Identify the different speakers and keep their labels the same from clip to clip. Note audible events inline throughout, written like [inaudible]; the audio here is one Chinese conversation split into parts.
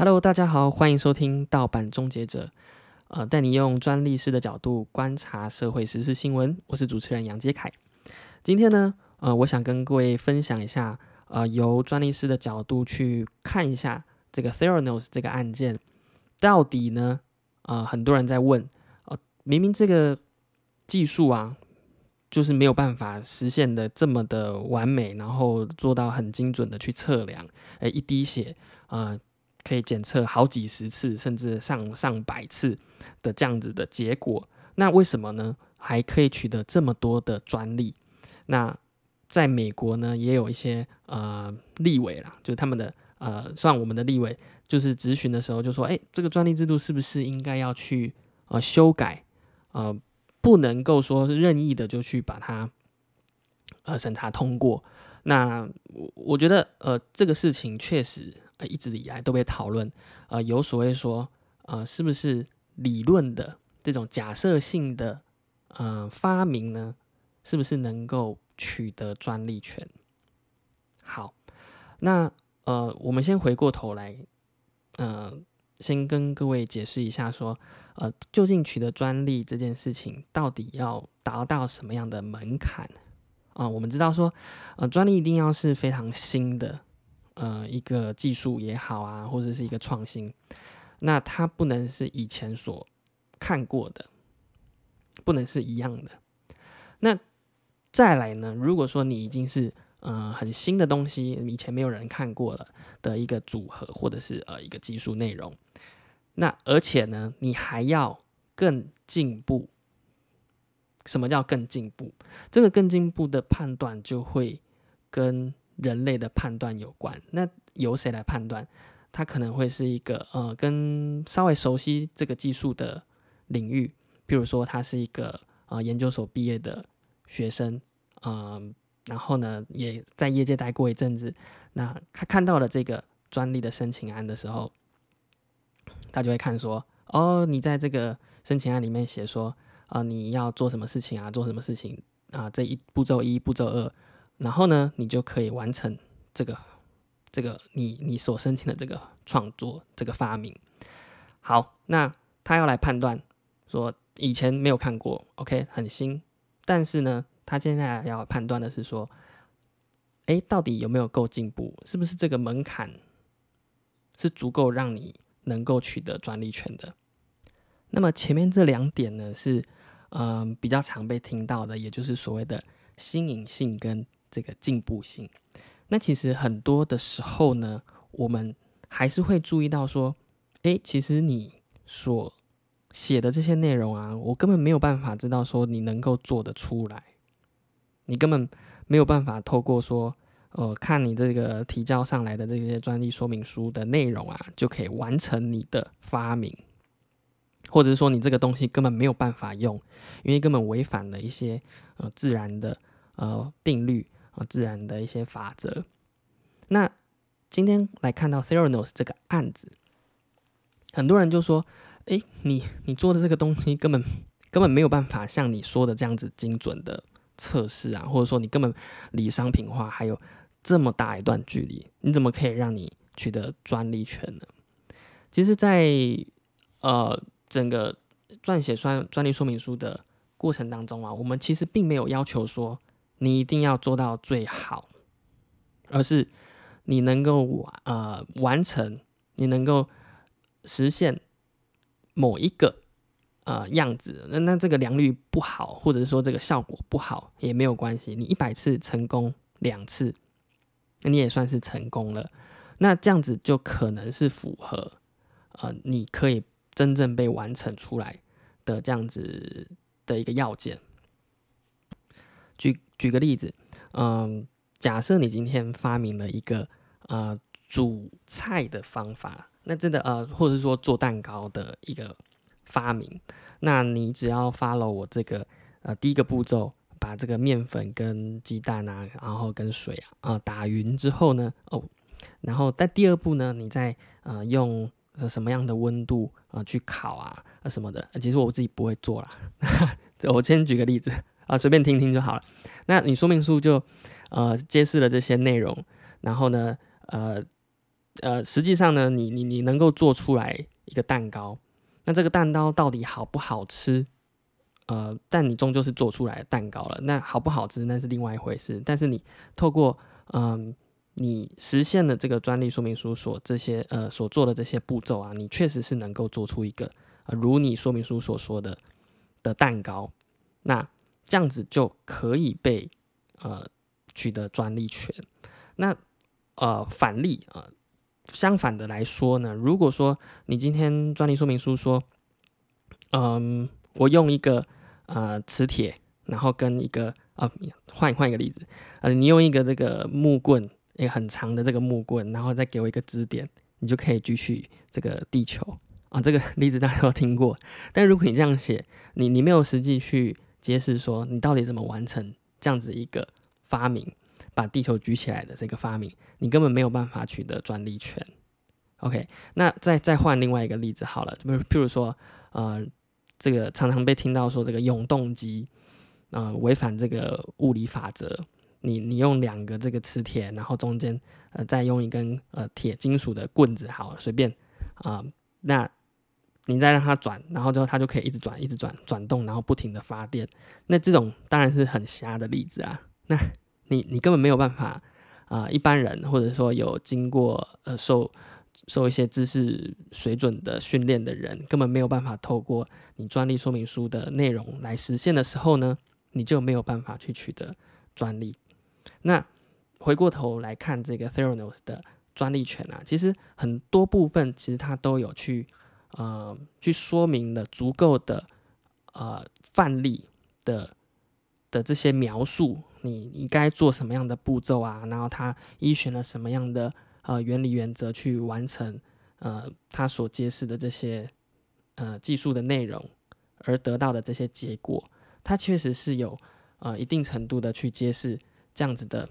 Speaker 1: Hello，大家好，欢迎收听盗版终结者，呃，带你用专利师的角度观察社会时事新闻。我是主持人杨杰凯。今天呢，呃，我想跟各位分享一下，呃，由专利师的角度去看一下这个 Theranos 这个案件，到底呢，呃，很多人在问，呃，明明这个技术啊，就是没有办法实现的这么的完美，然后做到很精准的去测量，诶，一滴血，呃。可以检测好几十次，甚至上上百次的这样子的结果，那为什么呢？还可以取得这么多的专利？那在美国呢，也有一些呃立委啦，就是他们的呃，算我们的立委，就是咨询的时候就说，哎，这个专利制度是不是应该要去呃修改？呃，不能够说任意的就去把它呃审查通过。那我我觉得呃这个事情确实。呃，一直以来都被讨论，呃，有所谓说，呃，是不是理论的这种假设性的，呃，发明呢，是不是能够取得专利权？好，那呃，我们先回过头来，呃，先跟各位解释一下，说，呃，究竟取得专利这件事情，到底要达到什么样的门槛？啊，我们知道说，呃，专利一定要是非常新的。呃，一个技术也好啊，或者是一个创新，那它不能是以前所看过的，不能是一样的。那再来呢？如果说你已经是呃很新的东西，以前没有人看过了的一个组合，或者是呃一个技术内容，那而且呢，你还要更进步。什么叫更进步？这个更进步的判断就会跟。人类的判断有关，那由谁来判断？他可能会是一个呃，跟稍微熟悉这个技术的领域，譬如说他是一个呃研究所毕业的学生，嗯，然后呢也在业界待过一阵子，那他看到了这个专利的申请案的时候，他就会看说，哦，你在这个申请案里面写说，啊，你要做什么事情啊，做什么事情啊，这一步骤一，步骤二。然后呢，你就可以完成这个这个你你所申请的这个创作这个发明。好，那他要来判断说以前没有看过，OK，很新。但是呢，他现在要判断的是说，哎，到底有没有够进步？是不是这个门槛是足够让你能够取得专利权的？那么前面这两点呢，是嗯比较常被听到的，也就是所谓的新颖性跟。这个进步性，那其实很多的时候呢，我们还是会注意到说，诶，其实你所写的这些内容啊，我根本没有办法知道说你能够做得出来，你根本没有办法透过说，呃，看你这个提交上来的这些专利说明书的内容啊，就可以完成你的发明，或者是说你这个东西根本没有办法用，因为根本违反了一些呃自然的呃定律。啊自然的一些法则。那今天来看到 Theranos 这个案子，很多人就说：“哎，你你做的这个东西根本根本没有办法像你说的这样子精准的测试啊，或者说你根本离商品化还有这么大一段距离，你怎么可以让你取得专利权呢？”其实，在呃整个撰写专专利说明书的过程当中啊，我们其实并没有要求说。你一定要做到最好，而是你能够完呃完成，你能够实现某一个呃样子。那那这个良率不好，或者是说这个效果不好也没有关系。你一百次成功两次，那你也算是成功了。那这样子就可能是符合呃你可以真正被完成出来的这样子的一个要件。举举个例子，嗯，假设你今天发明了一个呃煮菜的方法，那真的呃，或者是说做蛋糕的一个发明，那你只要 follow 我这个呃第一个步骤，把这个面粉跟鸡蛋啊，然后跟水啊啊打匀之后呢，哦，然后在第二步呢，你再呃用什么样的温度啊去烤啊啊什么的，其实我自己不会做啦，[laughs] 我先举个例子。啊，随便听听就好了。那你说明书就呃揭示了这些内容，然后呢，呃，呃，实际上呢，你你你能够做出来一个蛋糕，那这个蛋糕到底好不好吃？呃，但你终究是做出来蛋糕了，那好不好吃那是另外一回事。但是你透过嗯，你实现了这个专利说明书所这些呃所做的这些步骤啊，你确实是能够做出一个呃如你说明书所说的的蛋糕，那这样子就可以被呃取得专利权。那呃反例啊，相反的来说呢，如果说你今天专利说明书说，嗯，我用一个呃，磁铁，然后跟一个啊，换换一个例子，呃，你用一个这个木棍，一个很长的这个木棍，然后再给我一个支点，你就可以举取这个地球啊。这个例子大家都听过，但如果你这样写，你你没有实际去揭示说你到底怎么完成这样子一个发明，把地球举起来的这个发明，你根本没有办法取得专利权。OK，那再再换另外一个例子好了，比如譬如说，呃。这个常常被听到说这个永动机，呃，违反这个物理法则。你你用两个这个磁铁，然后中间呃再用一根呃铁金属的棍子，好随便啊，那你再让它转，然后之后它就可以一直转，一直转转动，然后不停的发电。那这种当然是很瞎的例子啊。那你你根本没有办法啊，一般人或者说有经过呃受。受一些知识水准的训练的人，根本没有办法透过你专利说明书的内容来实现的时候呢，你就没有办法去取得专利。那回过头来看这个 Theranos 的专利权啊，其实很多部分其实它都有去呃去说明了足够的呃范例的的这些描述，你应该做什么样的步骤啊，然后它依循了什么样的。呃，原理原则去完成呃他所揭示的这些呃技术的内容，而得到的这些结果，它确实是有呃一定程度的去揭示这样子的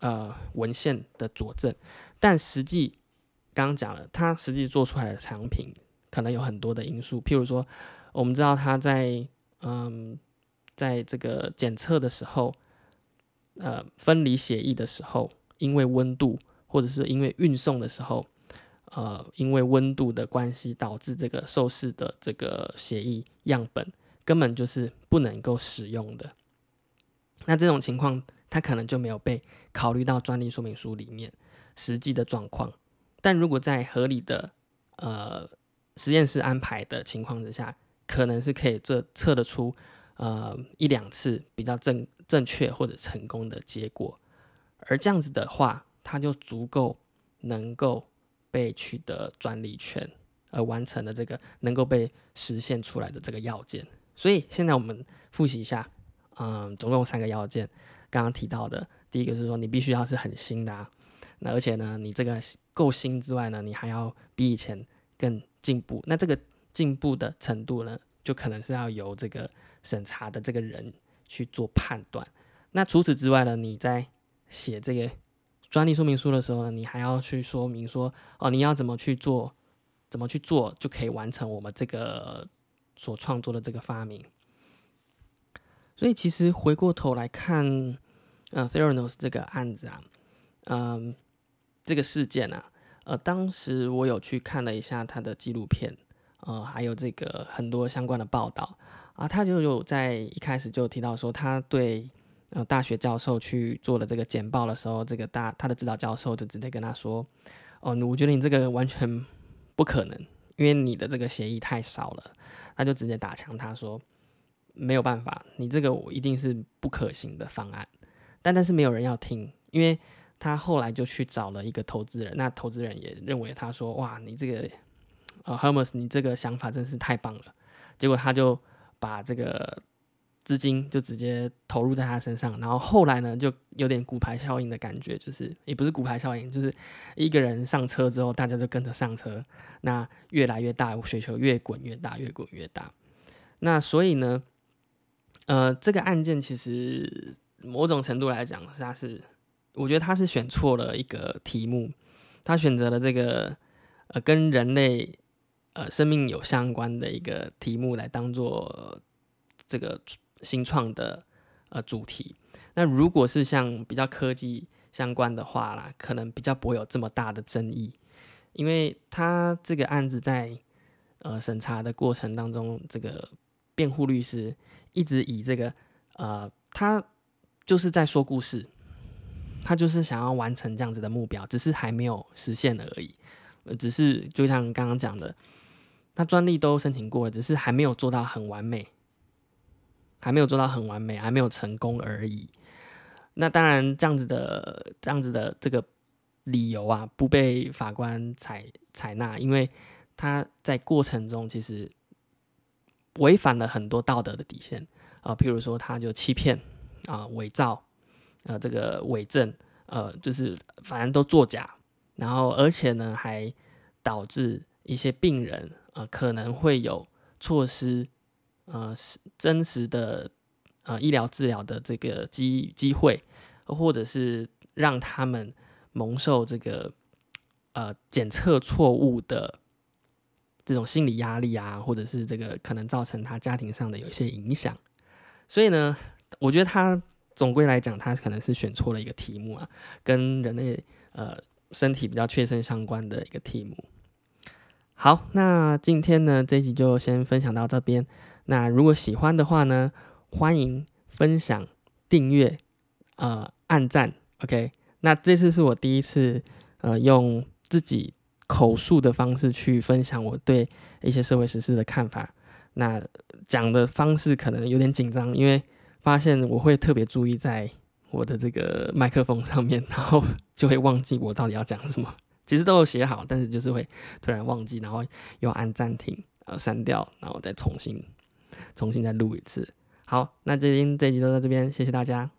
Speaker 1: 呃文献的佐证，但实际刚刚讲了，它实际做出来的产品可能有很多的因素，譬如说，我们知道它在嗯在这个检测的时候，呃分离血液的时候，因为温度。或者是因为运送的时候，呃，因为温度的关系，导致这个受试的这个血液样本根本就是不能够使用的。那这种情况，它可能就没有被考虑到专利说明书里面实际的状况。但如果在合理的呃实验室安排的情况之下，可能是可以测测得出呃一两次比较正正确或者成功的结果。而这样子的话，它就足够能够被取得专利权，而完成了这个能够被实现出来的这个要件。所以现在我们复习一下，嗯，总共三个要件。刚刚提到的，第一个是说你必须要是很新的，啊，那而且呢，你这个够新之外呢，你还要比以前更进步。那这个进步的程度呢，就可能是要由这个审查的这个人去做判断。那除此之外呢，你在写这个。专利说明书的时候呢，你还要去说明说，哦，你要怎么去做，怎么去做就可以完成我们这个所创作的这个发明。所以其实回过头来看，呃，Theranos 这个案子啊，嗯，这个事件啊，呃，当时我有去看了一下他的纪录片，呃，还有这个很多相关的报道啊，他就有在一开始就提到说，他对。呃，大学教授去做了这个简报的时候，这个大他的指导教授就直接跟他说：“哦，我觉得你这个完全不可能，因为你的这个协议太少了。”他就直接打枪，他说：“没有办法，你这个我一定是不可行的方案。”但但是没有人要听，因为他后来就去找了一个投资人，那投资人也认为他说：“哇，你这个呃，Hermes，你这个想法真是太棒了。”结果他就把这个。资金就直接投入在他身上，然后后来呢，就有点骨牌效应的感觉，就是也不是骨牌效应，就是一个人上车之后，大家就跟着上车，那越来越大，雪球越滚越大，越滚越大。那所以呢，呃，这个案件其实某种程度来讲，它是我觉得他是选错了一个题目，他选择了这个呃跟人类呃生命有相关的一个题目来当做这个。新创的呃主题，那如果是像比较科技相关的话啦，可能比较不会有这么大的争议，因为他这个案子在呃审查的过程当中，这个辩护律师一直以这个呃他就是在说故事，他就是想要完成这样子的目标，只是还没有实现而已。呃，只是就像刚刚讲的，他专利都申请过了，只是还没有做到很完美，还没有做到很完美，还没有成功而已。那当然，这样子的这样子的这个理由啊，不被法官采采纳，因为他在过程中其实违反了很多道德的底线啊，譬如说他就欺骗啊、伪造、呃这个伪证，呃就是反正都作假。然后，而且呢，还导致一些病人呃可能会有错失呃是真实的呃医疗治疗的这个机机会，或者是让他们蒙受这个呃检测错误的这种心理压力啊，或者是这个可能造成他家庭上的有一些影响。所以呢，我觉得他总归来讲，他可能是选错了一个题目啊，跟人类呃。身体比较切身相关的一个题目。好，那今天呢这一集就先分享到这边。那如果喜欢的话呢，欢迎分享、订阅、呃按赞。OK，那这次是我第一次呃用自己口述的方式去分享我对一些社会实事的看法。那讲的方式可能有点紧张，因为发现我会特别注意在。我的这个麦克风上面，然后 [laughs] 就会忘记我到底要讲什么。其实都有写好，但是就是会突然忘记，然后又按暂停，呃，删掉，然后再重新重新再录一次。好，那今天这集就到这边，谢谢大家。